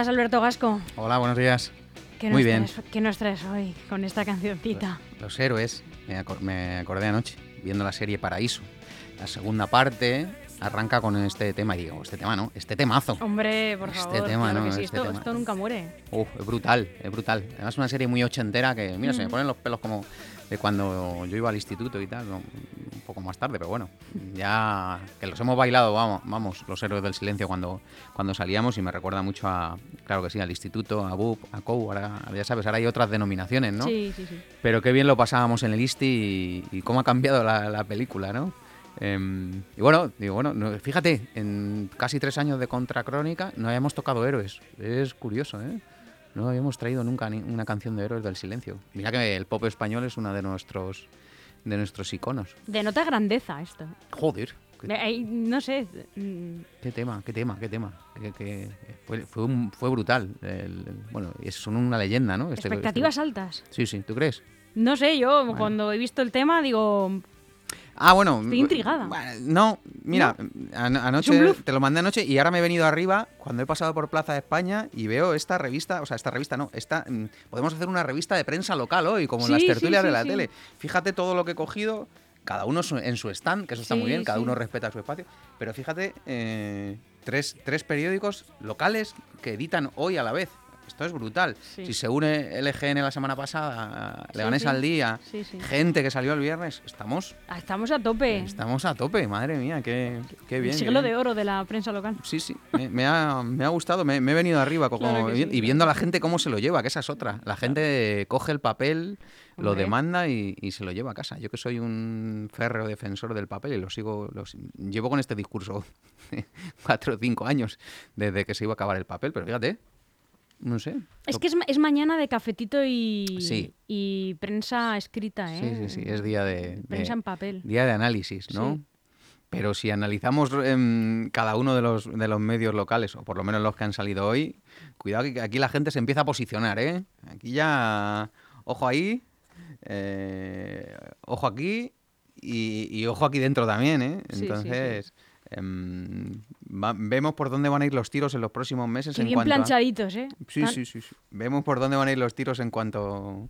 estás, Alberto Gasco? Hola, buenos días. ¿Qué Muy bien. traes- ¿Qué nos traes hoy con esta cancioncita? Los héroes, me, acor- me acordé anoche, viendo la serie Paraíso. La segunda parte arranca con este tema, y digo, este tema no, este temazo. Hombre, por Este favor. tema, claro ¿no? que sí, Este esto, tema. esto nunca muere. Uf, es brutal, es brutal. Además una serie muy ochentera que, mira, se Mm. me ponen los pelos como de cuando yo iba al instituto y tal, poco más tarde, pero bueno, ya que los hemos bailado, vamos, vamos los héroes del silencio cuando, cuando salíamos y me recuerda mucho a, claro que sí, al instituto, a BUP, a COU, ahora ya sabes, ahora hay otras denominaciones, ¿no? Sí, sí, sí. Pero qué bien lo pasábamos en el ISTI y, y cómo ha cambiado la, la película, ¿no? Em, y bueno, digo, bueno, no- fíjate, en casi tres años de Contracrónica no habíamos tocado héroes. Es curioso, ¿eh? No habíamos traído nunca ni una canción de héroes del silencio. Mira que el pop español es uno de nuestros de nuestros iconos. Denota grandeza esto. Joder, qué, no sé. mm, qué tema, qué tema, qué tema. Que, que fue, fue, un- fue brutal. El- el- bueno, es, son una leyenda, ¿no? Este- expectativas este- altas. Sí, sí, ¿tú crees? No sé, yo cuando he visto el tema digo, Ah, bueno. Estoy intrigada. bueno, No, mira, an- ¿Es un anoche te lo mandé anoche y ahora me he venido arriba cuando he pasado por Plaza de España y veo esta revista, o sea, esta revista no, esta mm, podemos hacer una revista de prensa local hoy, como en las Sí, sí, tertulias sí, de la tele. Fíjate todo lo que he cogido, cada uno en su stand, que eso está muy bien, cada uno respeta su espacio, pero fíjate, eh, tres, tres periódicos locales que editan hoy a la vez. Esto es brutal. Sí. Si se une LGN la semana pasada, Sí, Leganés sí. al día, gente que salió el viernes, estamos ah, estamos a tope. Estamos a tope, madre mía, qué, qué bien. el qué siglo bien. de oro de la prensa local. Sí, sí, me, me ha, me ha gustado, me, me he venido arriba como- Claro y viendo a la gente cómo se lo lleva, que esa es otra. La gente coge el papel, lo Hombre. demanda y, y se lo lleva a casa. Yo que soy un férreo defensor del papel y lo sigo, lo llevo con este discurso cuatro o cinco años desde que se iba a acabar el papel, pero fíjate, no sé. Es que es, es mañana de cafetito y, Sí. y prensa escrita, ¿eh? Sí, sí, sí, es día de... de- Prensa en papel. Día de análisis, ¿no? Sí. Pero si analizamos em, cada uno de los, de los medios locales, o por lo menos los que han salido hoy, cuidado que aquí la gente se empieza a posicionar, ¿eh? Aquí ya, ojo ahí, eh, ojo aquí y, y ojo aquí dentro también, ¿eh? Sí, em, va- vemos por dónde van a ir los tiros en los próximos meses. Qué en bien a- planchaditos, ¿eh? Sí, Tan- sí, sí, sí. Vemos por dónde van a ir los tiros en cuanto.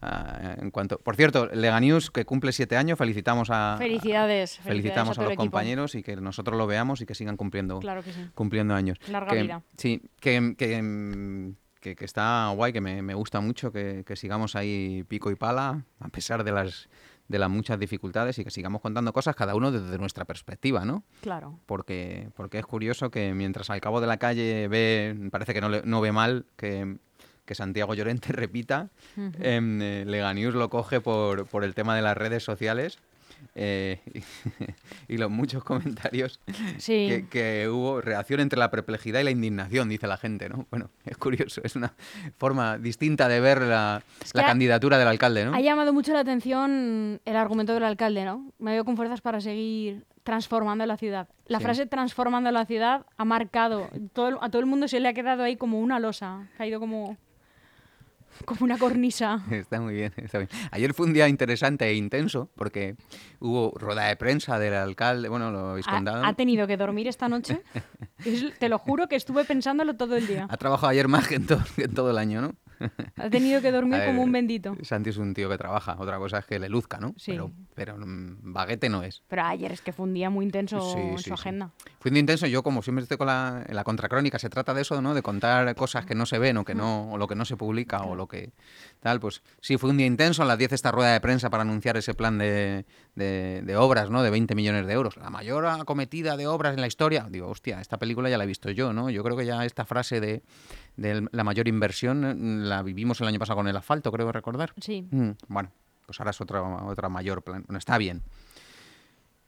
a- en cuanto. Por cierto, Leganius, que cumple siete años, felicitamos a. Felicidades. Felicitamos a, los equipo. compañeros y que nosotros lo veamos y que sigan cumpliendo, Claro que sí. cumpliendo años. Larga que, vida. Sí, que, que, que- que está guay, que me, me gusta mucho que, que sigamos ahí pico y pala, a pesar de las, de las muchas dificultades y que sigamos contando cosas cada uno desde nuestra perspectiva, ¿no? Claro. porque, porque es curioso que mientras al cabo de la calle ve, parece que no, le- no ve mal que, que Santiago Llorente repita, Ujú. em, eh, Leganius lo coge por, por el tema de las redes sociales eh, y, los muchos comentarios Sí. que, que hubo, reacción entre la perplejidad y la indignación, dice la gente, ¿no? Bueno, es curioso, es una forma distinta de ver la, la ha- candidatura del alcalde, ¿no? Ha llamado mucho la atención el argumento del alcalde, ¿no? Me veo con fuerzas para seguir transformando la ciudad. La Sí. frase transformando la ciudad ha marcado, todo, a todo el mundo se le ha quedado ahí como una losa, ha caído como, como una cornisa. Está muy bien, está bien. Ayer fue un día interesante e intenso porque hubo rueda de prensa del alcalde, bueno, lo habéis contado. Ha, ha tenido que dormir esta noche. Es- te lo juro que estuve pensándolo todo el día. Ha trabajado ayer más que en todo, que en todo el año, ¿no? Ha tenido que dormir A como ver, un bendito. Santi es un tío que trabaja, otra cosa es que le luzca, ¿no? Sí. Pero, pero mm, baguete no es. Pero ayer es que fue un día muy intenso Sí, en sí, su agenda. Fue un día intenso, yo como siempre estoy con la, en la contracrónica, se trata de eso, ¿no? De contar cosas que no se ven o que no, o lo que no se publica o lo que tal, pues sí, fue un día intenso, a las 10 esta rueda de prensa para anunciar ese plan de, de- de obras, ¿no? De 20 millones de euros. La mayor acometida de obras en la historia. Digo, hostia, esta película ya la he visto yo, ¿no? Yo creo que ya esta frase de, de la mayor inversión eh, la vivimos el año pasado con el asfalto, creo recordar. Sí. Mm, bueno, pues ahora es otra, otra mayor plan. Bueno, está bien.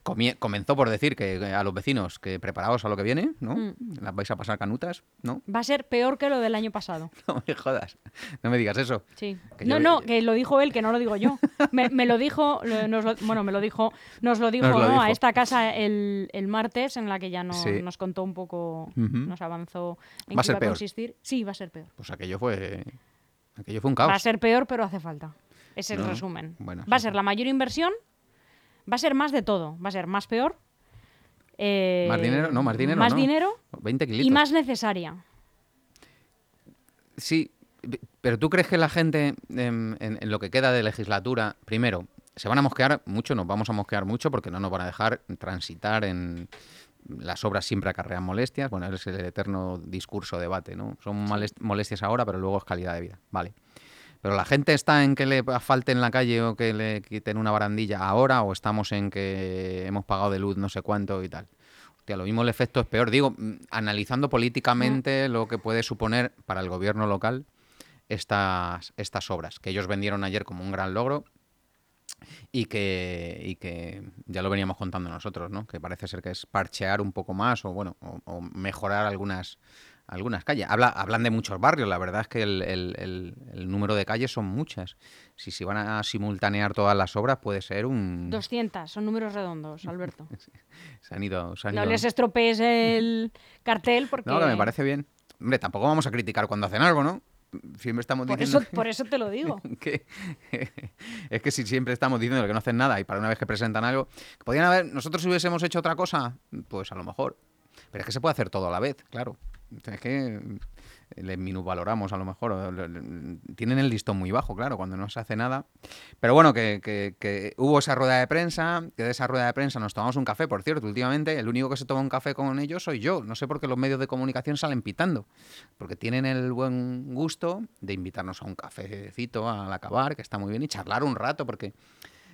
Comie- comenzó por decir que a los vecinos que preparaos a lo que viene, ¿no? Mm. Las vais a pasar canutas, ¿no? Va a ser peor que lo del año pasado. No me jodas. No me digas eso. Sí. Que no, yo- no, que lo dijo él, que no lo digo yo. Me, me lo dijo, nos lo- bueno, me lo dijo, nos lo dijo, Nos lo ¿no? dijo. a esta casa el, el martes, en la que ya no- Sí. nos contó un poco, nos avanzó en Va a qué ser iba a peor. consistir. Sí, va a ser peor. Pues aquello fue. Aquello fue un caos. Va a ser peor, pero hace falta. Es el No, resumen. bueno, va a ser la mayor inversión, va a ser más de todo. Va a ser más peor. eh, Más dinero, no, más dinero. Más no. dinero 20 kilitos. y más necesaria. Sí, pero ¿tú crees que la gente, em, en, en lo que queda de legislatura, primero, se van a mosquear mucho, nos vamos a mosquear mucho porque no nos van a dejar transitar en... Las obras siempre acarrean molestias, bueno, es el eterno discurso, debate, ¿no? Son molestias ahora, pero luego es calidad de vida, vale. Pero la gente está en que le asfalte en la calle o que le quiten una barandilla ahora o estamos en que hemos pagado de luz no sé cuánto y tal. Hostia, lo mismo el efecto es peor. Digo, mm, analizando políticamente lo que puede suponer para el gobierno local estas, estas obras, que ellos vendieron ayer como un gran logro y que, y que ya lo veníamos contando nosotros, ¿no? Que parece ser que es parchear un poco más o, bueno, o, o mejorar algunas, algunas calles. Habla, hablan de muchos barrios, la verdad es que el, el- el- el número de calles son muchas. Si se van a simultanear todas las obras puede ser un... 200, son números redondos, Alberto. Se han ido... se han No ido- les estropees el cartel porque... No, que me parece bien. Hombre, tampoco vamos a criticar cuando hacen algo, ¿no? Siempre estamos Por diciendo... eso, por eso te lo digo. que es que si siempre estamos diciendo que no hacen nada y para una vez que presentan algo, podrían haber, nosotros si hubiésemos hecho otra cosa, pues a lo mejor. Pero es que se puede hacer todo a la vez, claro. Es que le minusvaloramos a lo mejor. Tienen el listón muy bajo, claro, cuando no se hace nada. Pero bueno, que, que- que hubo esa rueda de prensa, que de esa rueda de prensa nos tomamos un café, por cierto, últimamente el único que se toma un café con ellos soy yo. No sé por qué los medios de comunicación salen pitando. Porque tienen el buen gusto de invitarnos a un cafecito al acabar, que está muy bien, y charlar un rato, porque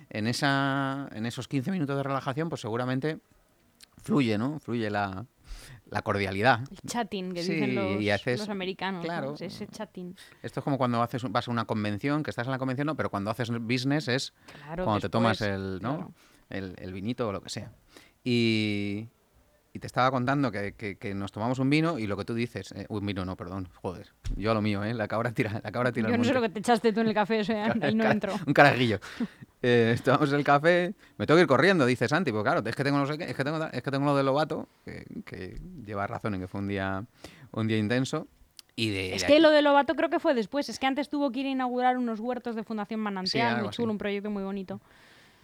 en, esa, en esos 15 minutos de relajación, pues seguramente fluye, ¿no? Fluye la, la cordialidad. El chatting que Sí, dicen los, y haces- los americanos. ¿no? claro. Ese chatting. Esto es como cuando haces, vas a una convención, que estás en la convención, no, pero cuando haces business es Claro, cuando te tomas el, ¿no? claro. el, el vinito o lo que sea. Y, y te estaba contando que, que- que nos tomamos un vino y lo que tú dices, eh, un vino no, perdón, joder, yo a lo mío, ¿eh? La cabra tira, la cabra tira Yo no sé lo que te echaste tú en el café, o sea, ahí no entro. Un carajillo. Eh, en el café, me tengo que ir corriendo, dice Santi, pues claro, es que tengo no sé qué, es que tengo, es que tengo lo de Lobato, que, que lleva razón en que fue un día, un día intenso. Y de, Es que lo de Lobato creo que fue después. Es que antes tuvo que ir a inaugurar unos huertos de Fundación Sí, Manantial, algo muy chulo, así. un proyecto muy bonito.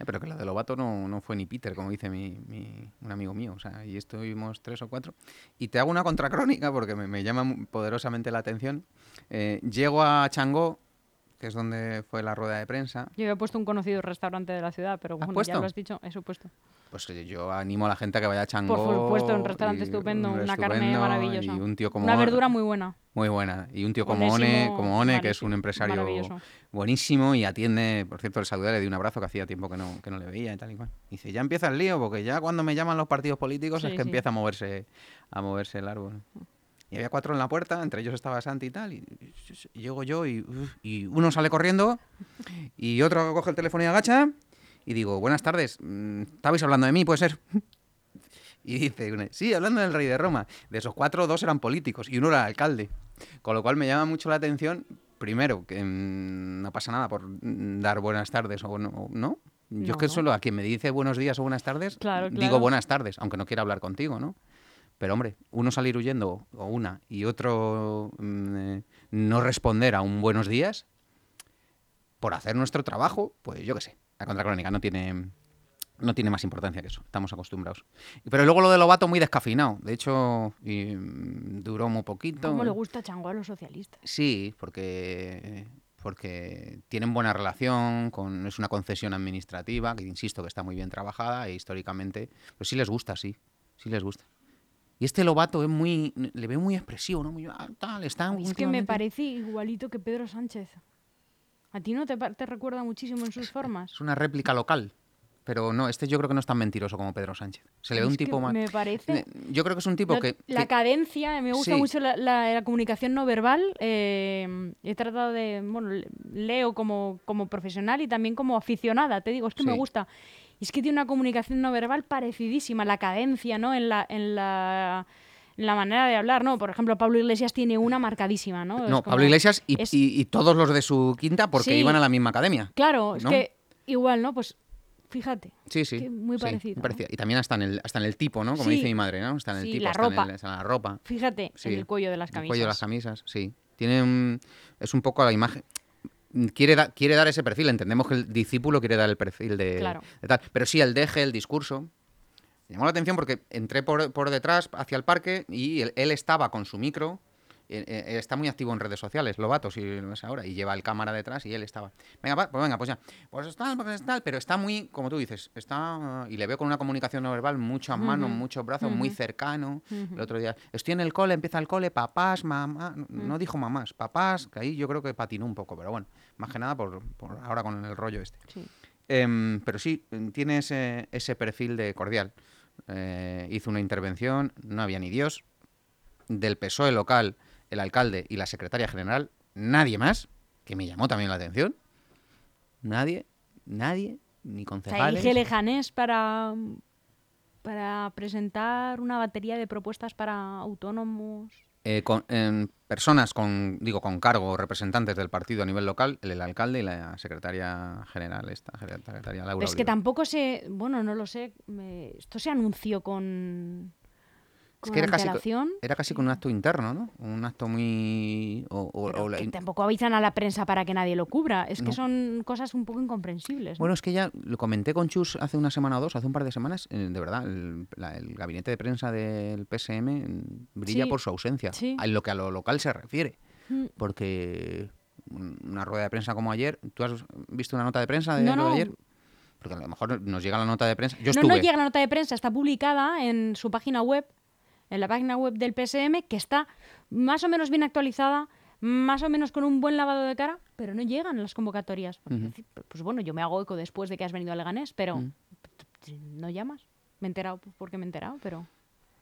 Eh, pero que lo de Lobato no, no fue ni Peter, como dice mi, mi- un amigo mío. O sea, y estuvimos tres o cuatro. Y te hago una contracrónica porque me, me llama poderosamente la atención. Eh, llego a Changó, que es donde fue la rueda de prensa. Yo había puesto un conocido restaurante de la ciudad, pero bueno, ya puesto? lo has dicho, eso he puesto. Pues yo animo a la gente a que vaya a Changó. Por supuesto, un restaurante y estupendo, un una carne maravillosa. Y un tío como Una One- verdura muy buena. Muy buena. Y un tío como One, Onésimo, como One, que es un empresario buenísimo y atiende, por cierto, el saludar, le di un abrazo que hacía tiempo que no, que no le veía y tal y cual. Dice, ya empieza el lío, porque ya cuando me llaman los partidos políticos es Sí, que sí. empieza a moverse, a moverse el árbol. Y había cuatro en la puerta, entre ellos estaba Santi y tal, y, y llego yo y, y uno sale corriendo y otro coge el teléfono y agacha y digo, buenas tardes, mm, ¿estabais hablando de mí? ¿Puede ser? Y dice, sí, hablando del rey de Roma. De esos cuatro, dos eran políticos y uno era alcalde. Con lo cual me llama mucho la atención, primero, que mm, no pasa nada por mm, dar buenas tardes o no. ¿no? Yo es que No. solo a quien me dice buenos días o buenas tardes, Claro, digo claro. buenas tardes, aunque no quiera hablar contigo, ¿no? Pero hombre, uno salir huyendo o una y otro mm, eh, no responder a un buenos días por hacer nuestro trabajo, pues yo qué sé. La contracrónica no tiene no tiene más importancia que eso, estamos acostumbrados. Pero luego lo de Lobato muy descafeinado, de hecho y, mm, duró muy poquito. ¿Cómo le gusta Chango a los socialistas? Sí, porque porque tienen buena relación, con, es una concesión administrativa, que insisto que está muy bien trabajada e históricamente, pues sí les gusta, sí, sí les gusta. Y este Lobato es muy, le veo muy expresivo, ¿no? Muy, ah, tal, está Es que me parece igualito que Pedro Sánchez. ¿A ti no te, te recuerda muchísimo en sus formas? Es una réplica local. pero no, este yo creo que no es tan mentiroso como Pedro Sánchez. Se le ve Es un tipo más... Me parece. Yo creo que es un tipo La, que... la que- cadencia, me gusta Sí. mucho la, la- la comunicación no verbal. eh, he tratado de, bueno, le- leo como, como profesional y también como aficionada, te digo, es que me Sí. gusta. Y es que tiene una comunicación no verbal parecidísima, la cadencia, ¿no? En la, en la, en la manera de hablar, ¿no? Por ejemplo, Pablo Iglesias tiene una marcadísima, ¿no? No, Pablo Iglesias y, es- y- y todos los de su quinta porque Sí. iban a la misma academia. Claro, es que igual, ¿no? Pues fíjate. Sí, sí. que muy sí, parecido, ¿no? parecía. Y también hasta en el, hasta en el tipo, ¿no? Como Sí. dice mi madre, ¿no? Está en el Sí, tipo, la hasta en ropa. el- hasta en la ropa. Fíjate Sí. en el cuello de las El camisas. cuello de las camisas, sí. Tiene un- es un poco la imagen. Quiere, da- quiere dar ese perfil, entendemos que el discípulo quiere dar el perfil de, Claro. de tal. Pero sí, el deje, el discurso. Me llamó la atención porque entré por, por detrás hacia el parque y él, él estaba con su micro. Eh, eh, está muy activo en redes sociales, Lobato, si lo ves ahora, y lleva el cámara detrás y él estaba. Venga, pues venga, pues ya. Pues está, pues tal, pero está muy, como tú dices, está. Y le veo con una comunicación no verbal, muchas manos, muchos brazos, muy cercano. El otro día, estoy en el cole, empieza el cole, papás, mamá. No dijo mamás, papás, que ahí yo creo que patinó un poco, pero bueno, más que nada por, por ahora con el rollo este. Sí. Em, pero sí, tiene ese, ese perfil de cordial. Eh, hizo una intervención, no había ni Dios. Del PSOE local, el alcalde y la secretaria general, nadie más, que me llamó también la atención. Nadie, nadie, ni O sea, concejales. elige Lejanés para, para presentar una batería de propuestas para autónomos. Eh, con, personas con, digo, con cargo, representantes del partido a nivel local, el, el alcalde y la secretaria general, esta secretaria Laura. es que tampoco se. Bueno, no lo sé. me- esto se anunció con. Es que era casi, era casi con un acto interno, ¿no? Un acto muy... o- o- pero o la que in- tampoco avisan a la prensa para que nadie lo cubra. Es No. que son cosas un poco incomprensibles. ¿no? Bueno, es que ya lo comenté con Chus hace una semana o dos, hace un par de semanas, eh, de verdad, el, la- el gabinete de prensa del PSM brilla Sí, por su ausencia, sí. en lo que a lo local se refiere, Mm. porque un- una rueda de prensa como ayer, ¿tú has visto una nota de prensa de No, lo de no. ayer? Porque a lo mejor nos llega la nota de prensa. Yo no, estuve. no llega la nota de prensa, está publicada en su página web, en la página web del PSM, que está más o menos bien actualizada, más o menos con un buen lavado de cara, pero no llegan las convocatorias. Pues, Pues bueno, yo me hago eco después de que has venido a Leganés, pero no llamas. Me he enterado porque me he enterado, pero...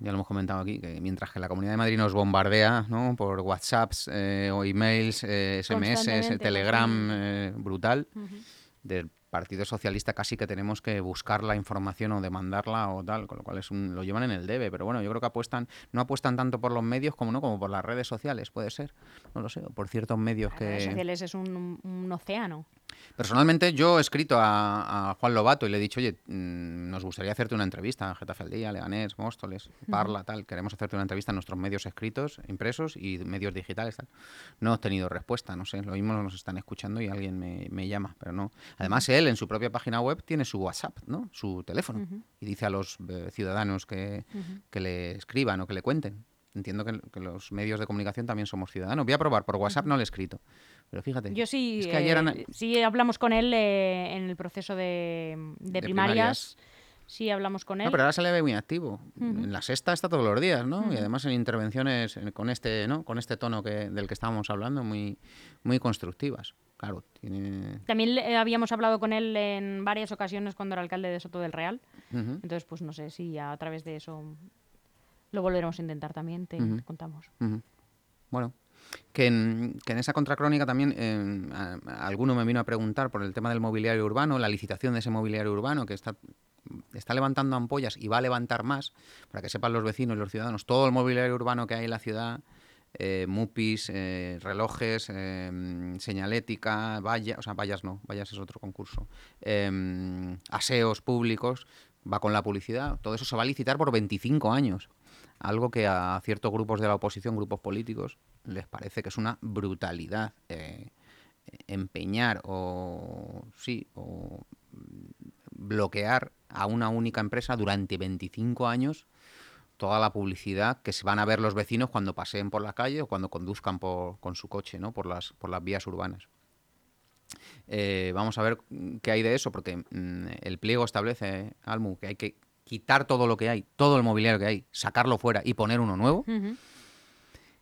Ya lo hemos comentado aquí, que mientras que la Comunidad de Madrid nos bombardea ¿no? por WhatsApps eh, o emails, eh, SMS, Constantemente, Telegram, eh, brutal, Ujú. del Partido Socialista casi que tenemos que buscar la información o demandarla o tal, con lo cual es un- lo llevan en el debe. Pero bueno, yo creo que apuestan, no apuestan tanto por los medios como no, como por las redes sociales, puede ser. No lo sé, o por ciertos medios Las redes que... sociales es un, un océano. Personalmente yo he escrito a, a Juan Lobato y le he dicho, oye, mm, nos gustaría hacerte una entrevista, Getafe al Día, Leganés, Móstoles, Parla, tal, queremos hacerte una entrevista en nuestros medios escritos, impresos y medios digitales, tal. No he obtenido respuesta, no sé, lo mismo nos están escuchando y alguien me, me llama, pero no. Además él en su propia página web tiene su WhatsApp, ¿no? Su teléfono y dice a los eh, ciudadanos que, que le escriban o que le cuenten. Entiendo que, que los medios de comunicación también somos ciudadanos. Voy a probar, por WhatsApp no le he escrito. Pero fíjate. Yo sí, Es que ayer eh, ana- sí hablamos con él eh, en el proceso de, de De primarias. Sí hablamos con él. No, pero ahora se le ve muy activo. En la sexta está todos los días, ¿no? Y además en intervenciones en- con este, ¿no? Con este tono que, del que estábamos hablando, muy, muy constructivas. Claro, tiene. También le- habíamos hablado con él en varias ocasiones cuando era alcalde de Soto del Real. Entonces, pues no sé si a través de eso lo volveremos a intentar también, te contamos. Bueno, que en, que en esa contracrónica también eh, alguno me vino a preguntar por el tema del mobiliario urbano, la licitación de ese mobiliario urbano que está, está levantando ampollas y va a levantar más, para que sepan los vecinos y los ciudadanos, todo el mobiliario urbano que hay en la ciudad, eh, mupis, eh, relojes, eh, señalética, vallas, o sea, vallas no, vallas es otro concurso, aseos públicos, va con la publicidad, todo eso se va a licitar por 25 años algo que a ciertos grupos de la oposición, grupos políticos, les parece que es una brutalidad eh, empeñar o sí o bloquear a una única empresa durante 25 años toda la publicidad que se van a ver los vecinos cuando paseen por la calle o cuando conduzcan por- con su coche, ¿no? Por las por las vías urbanas. Eh, vamos a ver qué hay de eso, porque mm, el pliego establece, Almu, que hay que quitar todo lo que hay, todo el mobiliario que hay, sacarlo fuera y poner uno nuevo.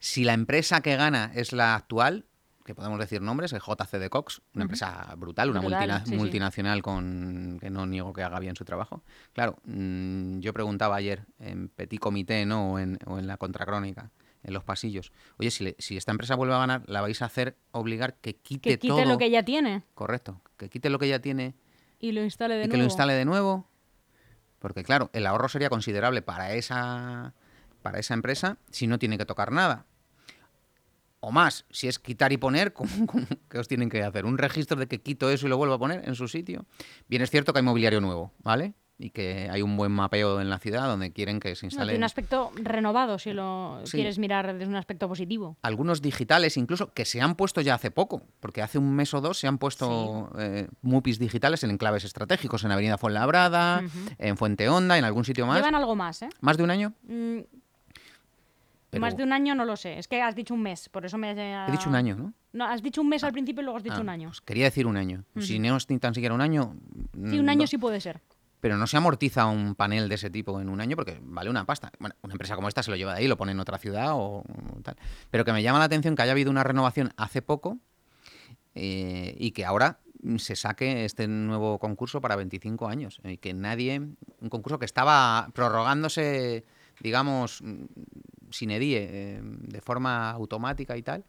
Si la empresa que gana es la actual, que podemos decir nombres, el JC de Cox, una empresa brutal, una Brutal, multina- sí, sí. multinacional con que no niego que haga bien su trabajo. Claro, mm, yo preguntaba ayer en Petit Comité ¿no? o, en, o en la Contracrónica, en los pasillos, oye, si, le- si esta empresa vuelve a ganar, ¿la vais a hacer obligar que quite, Que quite todo? lo que ya tiene Correcto, que quite lo que ya tiene y lo instale de y nuevo. que lo instale de nuevo. Porque claro, el ahorro sería considerable para esa, para esa empresa si no tiene que tocar nada. O más, si es quitar y poner, ¿cómo, cómo- qué os tienen que hacer? ¿Un registro de que quito eso y lo vuelvo a poner en su sitio? Bien, es cierto que hay mobiliario nuevo, ¿vale? Y que hay un buen mapeo en la ciudad donde quieren que se No, instale tiene un aspecto renovado si lo Sí. quieres mirar desde un aspecto positivo. algunos digitales incluso que se han puesto ya hace poco, porque hace un mes o dos se han puesto eh, MUPIs digitales en enclaves estratégicos, en Avenida Fuenlabrada, en Fuente Honda, en algún sitio más. Llevan algo más, ¿eh? ¿Más de un año? Mm, Pero- Más de un año no lo sé. Es que has dicho un mes, por eso me... He dicho un año, ¿no? No, has dicho un mes al principio y luego has dicho Ah, un año. pues quería decir un año. Si no es ni tan siquiera un año. Sí, un año sí puede ser. Pero no se amortiza un panel de ese tipo en un año porque vale una pasta. Bueno, una empresa como esta se lo lleva de ahí, lo pone en otra ciudad o tal. Pero que me llama la atención que haya habido una renovación hace poco eh, y que ahora se saque este nuevo concurso para 25 años. Y que nadie. Un concurso que estaba prorrogándose, digamos, mm, sin edie, eh, de forma automática y tal.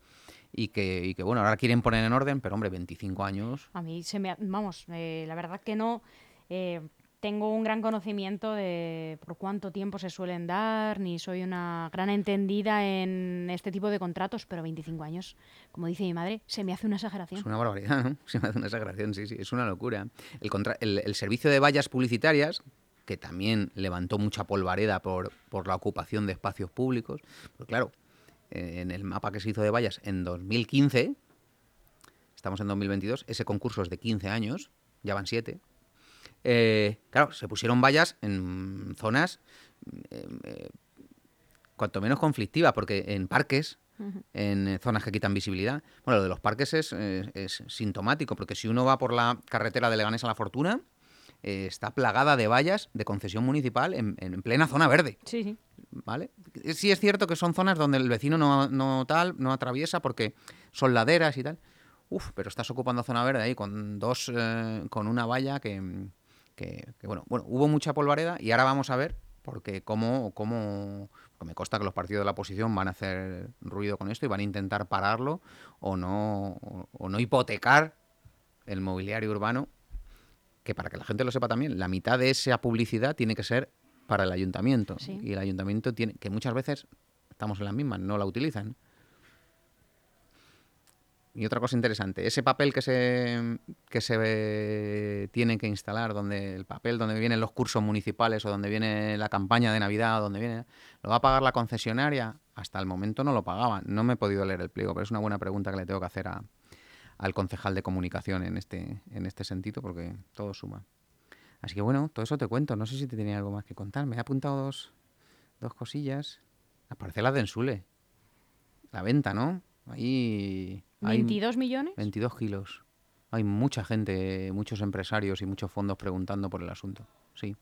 Y que, y que, bueno, ahora quieren poner en orden, pero hombre, 25 años. A mí se me... Vamos, eh, la verdad que no... eh, tengo un gran conocimiento de por cuánto tiempo se suelen dar, ni soy una gran entendida en este tipo de contratos, pero 25 años, como dice mi madre, se me hace una exageración. Es una barbaridad, ¿no? Se me hace una exageración, sí, sí, es una locura. El, contra- el- el servicio de vallas publicitarias, que también levantó mucha polvareda por, por la ocupación de espacios públicos, pues claro, eh, en el mapa que se hizo de vallas en 2015, estamos en 2022, ese concurso es de 15 años, ya van 7. claro, se pusieron vallas en zonas eh, eh, cuanto menos conflictivas, porque en parques, en eh, zonas que quitan visibilidad. Bueno, lo de los parques es, eh, es sintomático, porque si uno va por la carretera de Leganés a la Fortuna, eh, está plagada de vallas de concesión municipal en, en plena zona verde. Sí, sí. ¿Vale? Sí es cierto que son zonas donde el vecino no, no tal, no atraviesa porque son laderas y tal. Uf, pero estás ocupando zona verde ahí con dos, eh, con una valla que, que- que, bueno, bueno, hubo mucha polvareda y ahora vamos a ver porque cómo, cómo, me consta que los partidos de la oposición van a hacer ruido con esto y van a intentar pararlo o no, o, o no hipotecar el mobiliario urbano que para que la gente lo sepa también, la mitad de esa publicidad tiene que ser para el ayuntamiento. Sí. Y el ayuntamiento tiene, que muchas veces estamos en las mismas, no la utilizan. Y otra cosa interesante, ese papel que se, que se eh, tiene que instalar, donde el papel donde vienen los cursos municipales o donde viene la campaña de Navidad, o donde viene, ¿lo va a pagar la concesionaria? Hasta el momento no lo pagaban. No me he podido leer el pliego, pero es una buena pregunta que le tengo que hacer a, al concejal de comunicación en este, en este sentido, porque todo suma. Así que bueno, todo eso te cuento. No sé si te tenía algo más que contar. Me he apuntado dos, dos cosillas. Las parcelas de Ensule. La venta, ¿no? Ahí hay 22 millones. 22 kilos. Hay mucha gente, muchos empresarios y muchos fondos preguntando por el asunto. Sí.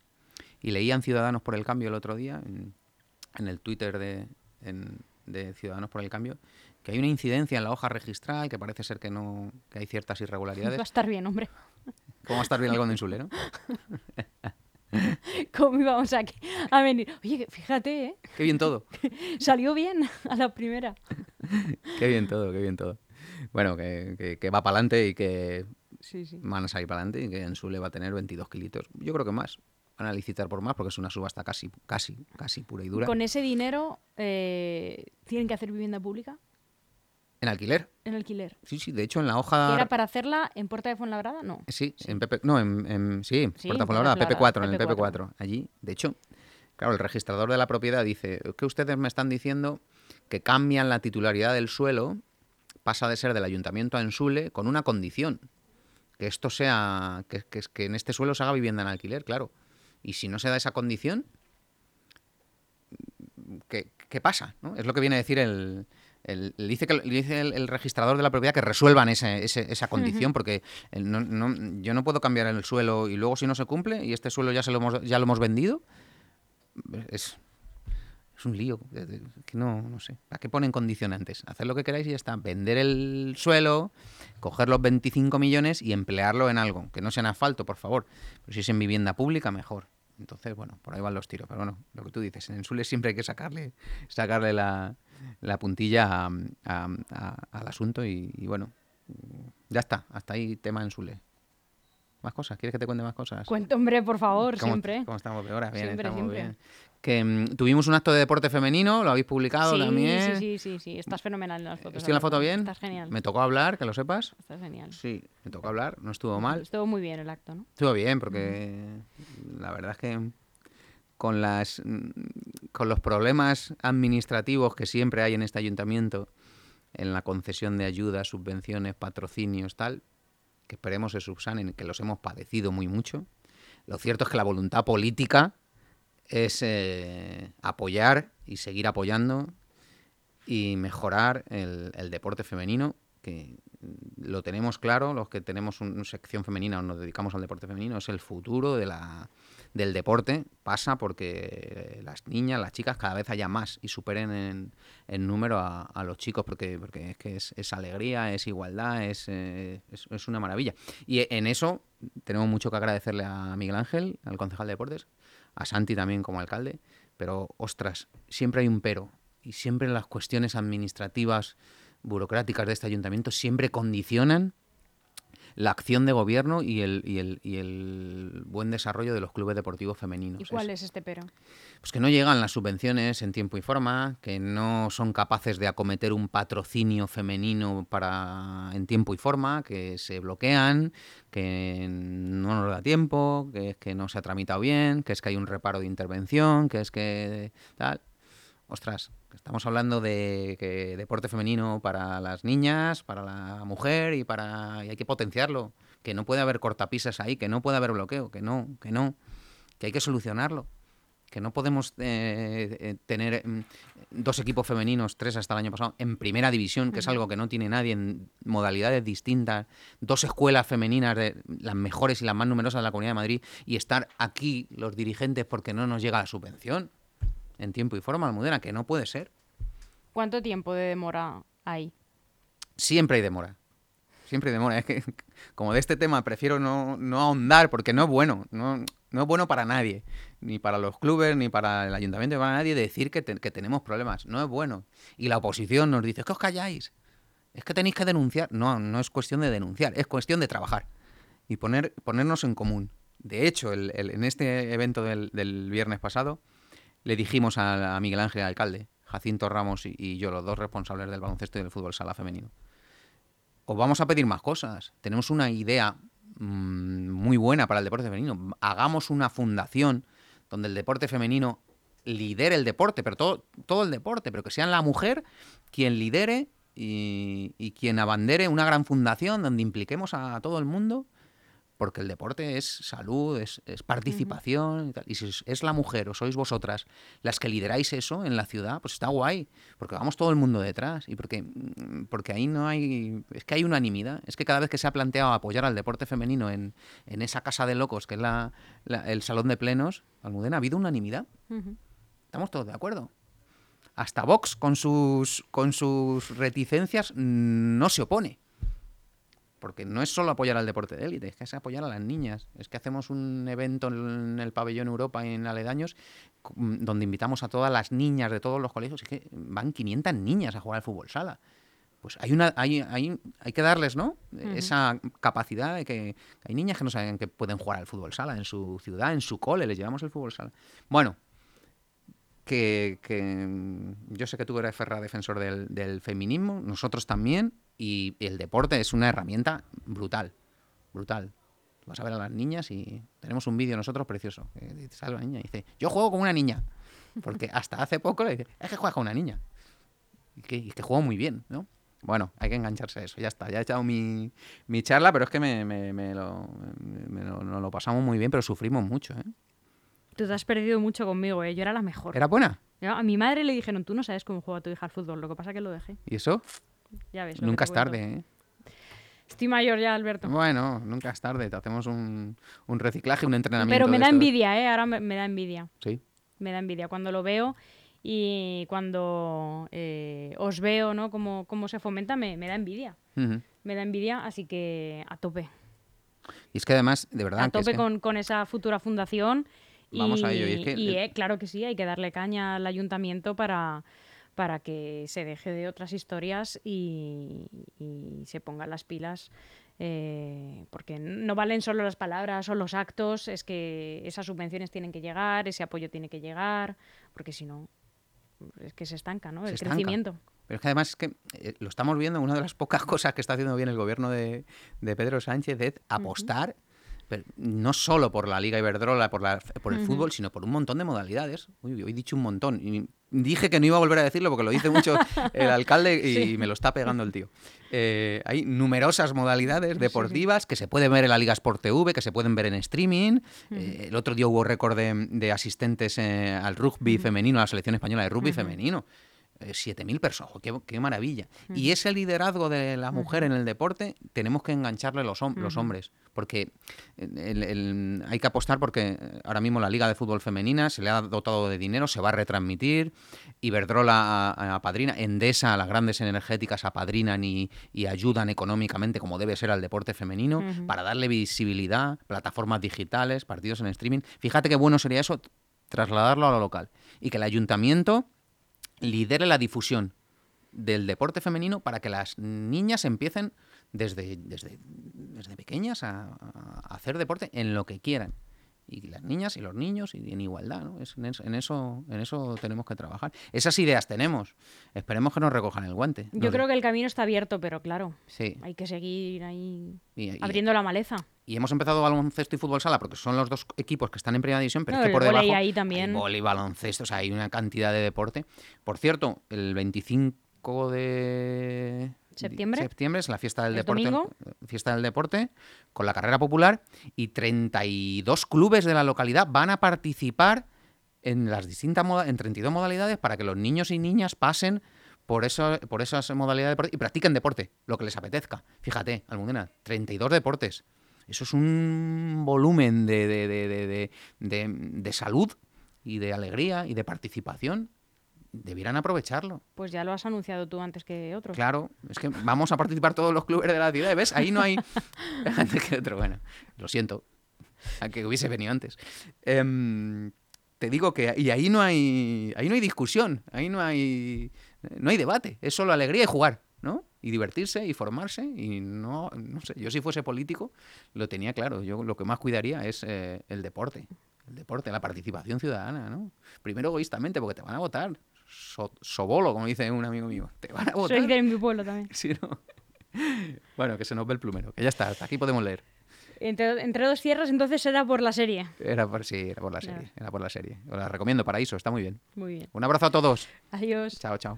Y leían Ciudadanos por el Cambio el otro día, en, en el Twitter de, en- de Ciudadanos por el Cambio, que hay una incidencia en la hoja registral, que parece ser que no que hay ciertas Va a irregularidades. estar bien, hombre. ¿Cómo va a estar bien algo de Insule, no? ¿Cómo íbamos a, a venir? Oye, fíjate, ¿eh? Qué bien todo. Salió bien a la primera. Qué bien todo, qué bien todo. Bueno, que, que- que va para adelante y que Sí, sí. van a salir para adelante y que Ensule va a tener 22 kilitos. Yo creo que más. Van a licitar por más porque es una subasta casi, casi, casi pura y dura. Con ese dinero eh, tienen que hacer vivienda pública En alquiler. en alquiler. Sí, sí, de hecho en la ¿Y hoja... era para hacerla en Puerta de Fuenlabrada? No. Sí, en PP... No, en, en- sí, Sí, Puerta en Fuenlabrada, Puerta PP4, en el PP4. PP4. Allí, de hecho, claro, el registrador de la propiedad dice que ustedes me están diciendo que cambian la titularidad del suelo, pasa de ser del ayuntamiento a Ensule con una condición, que esto sea, que, que, que en este suelo se haga vivienda en alquiler, claro. Y si no se da esa condición, ¿qué, qué pasa? ¿no? Es lo que viene a decir el, el- el- dice que dice el, el registrador de la propiedad que resuelvan ese- ese- esa condición, porque el no- no- yo no puedo cambiar el suelo y luego si no se cumple y este suelo ya se lo hemos, ya lo hemos vendido, es, Es un lío. de- Que no, no sé. ¿Para qué ponen condicionantes? Hacer lo que queráis y ya está. Vender el suelo, coger los 25 millones y emplearlo en algo. Que no sea en asfalto, por favor. Pero si es en vivienda pública, mejor. Entonces, bueno, por ahí van los tiros. Pero bueno, lo que tú dices, en el Sule siempre hay que sacarle, sacarle la, la puntilla a- a- a- al asunto y, y bueno, ya está. Hasta ahí tema en Sule. ¿Más cosas? ¿Quieres que te cuente más cosas? Cuento, hombre, por favor, ¿Cómo- siempre. ¿Cómo estamos de hora? Bien, Siempre, estamos siempre. bien. Que mm, tuvimos un acto de deporte femenino, lo habéis publicado Sí, también. sí, sí, sí, sí. Estás fenomenal en las fotos. ¿Estoy en la foto bien? Estás genial. Me tocó hablar, que lo sepas. Estás genial. Sí, me tocó hablar, no estuvo mal. Estuvo muy bien el acto, ¿no? Estuvo bien, porque la verdad es que con las mm, con los problemas administrativos que siempre hay en este ayuntamiento, en la concesión de ayudas, subvenciones, patrocinios, tal, que esperemos se subsanen, que los hemos padecido muy mucho. Lo cierto es que la voluntad política es eh, apoyar y seguir apoyando y mejorar el, el deporte femenino, que lo tenemos claro, los que tenemos una sección femenina o nos dedicamos al deporte femenino, es el futuro de la, del deporte. Pasa porque las niñas, las chicas, cada vez haya más y superen en, en número a, a los chicos, porque, porque es que es, es alegría, es igualdad, es, eh, es, es una maravilla. Y en eso tenemos mucho que agradecerle a Miguel Ángel, al concejal de deportes, a Santi también como alcalde, pero ostras, siempre hay un pero. Y siempre las cuestiones administrativas, burocráticas de este ayuntamiento siempre condicionan la acción de gobierno y el, y el, y el buen desarrollo de los clubes deportivos femeninos. ¿Y cuál es este pero? Pues que no llegan las subvenciones en tiempo y forma, que no son capaces de acometer un patrocinio femenino para en tiempo y forma, que se bloquean, que no nos da tiempo, que es que no se ha tramitado bien, que es que hay un reparo de intervención, que es que tal. Ostras, estamos hablando de que deporte femenino para las niñas, para la mujer y para y hay que potenciarlo, que no puede haber cortapisas ahí, que no puede haber bloqueo, que no, que no, que hay que solucionarlo. Que no podemos eh, eh, tener mm, dos equipos femeninos, tres hasta el año pasado, en primera división, que es algo que no tiene nadie, en modalidades distintas, dos escuelas femeninas, de las mejores y las más numerosas de la Comunidad de Madrid, y estar aquí los dirigentes porque no nos llega la subvención en tiempo y forma, Almudena, que no puede ser. ¿Cuánto tiempo de demora hay? Siempre hay demora. Siempre hay demora. Es que, como de este tema, prefiero no, no ahondar porque no es bueno. No, no es bueno para nadie. Ni para los clubes, ni para el ayuntamiento, ni para nadie decir que, te- que tenemos problemas. No es bueno. Y la oposición nos dice, es que os calláis. Es que tenéis que denunciar. No, no es cuestión de denunciar, es cuestión de trabajar. Y poner, ponernos en común. De hecho, el- el- en este evento del, del viernes pasado, le dijimos a, Miguel Ángel, alcalde, Jacinto Ramos y, yo, los dos responsables del baloncesto y del fútbol sala femenino, os vamos a pedir más cosas. Tenemos una idea mm, muy buena para el deporte femenino. Hagamos una fundación donde el deporte femenino lidere el deporte, pero todo, el deporte, pero que sea la mujer quien lidere y quien abandere una gran fundación donde impliquemos a todo el mundo, porque el deporte es salud, es, es participación y tal. Y si es- la mujer o sois vosotras las que lideráis eso en la ciudad, pues está guay, porque vamos todo el mundo detrás y porque, mm, porque ahí no hay, es que hay unanimidad. Es que cada vez que se ha planteado apoyar al deporte femenino en, en esa casa de locos que es la, la- el salón de plenos, Almudena, ha habido unanimidad. Estamos todos de acuerdo. Hasta Vox, con sus, con sus reticencias, mm, no se opone. Porque no es solo apoyar al deporte de élite, es que es apoyar a las niñas. Es que hacemos un evento en el pabellón Europa en Aledaños mm, donde invitamos a todas las niñas de todos los colegios. Es que van 500 niñas a jugar al fútbol sala. Pues hay, una, hay, hay, hay que darles, ¿no? Esa capacidad de que hay niñas que no saben que pueden jugar al fútbol sala en su ciudad, en su cole, les llevamos el fútbol sala. Bueno, que, que, mm, yo sé que tú eres ferra defensor del, del feminismo, nosotros también, y el deporte es una herramienta brutal, brutal. Vas a ver a las niñas y tenemos un vídeo nosotros precioso. que dice- sale una niña y dice, yo juego con una niña. Porque hasta hace poco le dice, es que juegas con una niña. Y que, y que juego muy bien, ¿no? Bueno, hay que engancharse a eso, ya está. Ya he echado mi, mi charla, pero es que me, me- me lo, me lo- nos lo pasamos muy bien, pero sufrimos mucho, ¿eh? Tú te has perdido mucho conmigo, ¿eh? Yo era la mejor. ¿Era buena? Yo- a mi madre le dijeron, tú no sabes cómo juega tu hija al fútbol, lo que pasa que lo dejé. ¿Y eso? Ya ves. Nunca es tarde, ¿eh? Estoy mayor ya, Alberto. Bueno, nunca es tarde. Te hacemos un, un reciclaje, un entrenamiento. Pero me da envidia, ¿eh? Ahora me, me da envidia. Sí. Me da envidia cuando lo veo y cuando eh, os veo, ¿no? Cómo, cómo se fomenta, me, me da envidia. Ujú. Me da envidia, así que a tope. Y es que además, de verdad, a es tope que- con, con esa futura fundación. Y, Vamos a ello, y es que- y, eh, claro que sí, hay que darle caña al ayuntamiento para, para que se deje de otras historias y, y se pongan las pilas. eh, porque no valen solo las palabras o los actos, es que esas subvenciones tienen que llegar, ese apoyo tiene que llegar, porque si no, es que se estanca, ¿no? Se El estanca. crecimiento. Pero es que además es que eh, lo estamos viendo, una de las pocas cosas que está haciendo bien el gobierno de, de Pedro Sánchez es apostar, pero no solo por la Liga Iberdrola, por, la, por el fútbol, sino por un montón de modalidades. Uy, hoy he dicho un montón. Y dije que no iba a volver a decirlo porque lo dice mucho el alcalde y me lo está pegando el tío. Eh, hay numerosas modalidades deportivas que se pueden ver en la Liga Sport TV, que se pueden ver en streaming. Eh, el otro día hubo récord de, de asistentes eh, al rugby femenino, a la selección española de rugby femenino. Eh, 7.000 personas, ¡jo! qué, qué maravilla. Y ese liderazgo de la mujer en el deporte tenemos que engancharle los, hom- los hombres, porque el- el- hay que apostar porque eh, ahora mismo la Liga de Fútbol Femenina se le ha dotado de dinero, se va a retransmitir, Iberdrola a- apadrina, Endesa, las grandes energéticas apadrinan y, y ayudan económicamente como debe ser al deporte femenino para darle visibilidad, plataformas digitales, partidos en streaming. Fíjate qué bueno sería eso, trasladarlo a lo local y que el ayuntamiento lidere la difusión del deporte femenino para que las niñas empiecen desde, desde, desde pequeñas a, a hacer deporte en lo que quieran. Y las niñas y los niños y en igualdad, ¿no? Es- en, eso, en, eso, en eso tenemos que trabajar. Esas ideas tenemos. Esperemos que nos recojan el guante. Yo creo que el camino está abierto, pero claro, Sí. hay que seguir ahí Y, y- abriendo la maleza. y hemos empezado baloncesto y fútbol sala porque son los dos equipos que están en primera división, pero No, es que por debajo ahí también. hay vóley, baloncesto, o sea, hay una cantidad de deporte. Por cierto, el 25 de ¿Septiembre? septiembre es la fiesta del ¿Es deporte, domingo? fiesta del deporte con la carrera popular y 32 clubes de la localidad van a participar en las distintas moda- en 32 modalidades para que los niños y niñas pasen por, eso, por esas modalidades de y practiquen deporte, lo que les apetezca. Fíjate, Almudena, 32 deportes. Eso es un volumen de- de salud y de alegría y de participación. Debieran aprovecharlo. Pues ya lo has anunciado tú antes que otros. Claro, es que vamos a participar todos los clubes de la ciudad. ¿Ves? Ahí no hay. Antes que otro, bueno, lo siento. A que hubiese venido antes. Em, te digo que y ahí no hay ahí no hay discusión, ahí no hay no hay debate, es solo alegría y jugar, ¿no? Y divertirse y formarse y no no sé, yo si fuese político lo tenía claro, yo lo que más cuidaría es eh, el deporte, el deporte, la participación ciudadana, ¿no? Primero egoístamente porque te van a votar, so- sobolo, como dice un amigo mío, te van a votar. Soy de mi pueblo también. Sí, ¿no? Bueno, que se nos ve el plumero, que ya está, hasta aquí podemos leer. Entre, entre dos tierras, entonces era por la serie. Era por, sí, era por la Claro. serie, era por la serie. Os la recomiendo, Paraíso, está muy bien. Muy bien. Un abrazo a todos. Adiós. Chao, chao.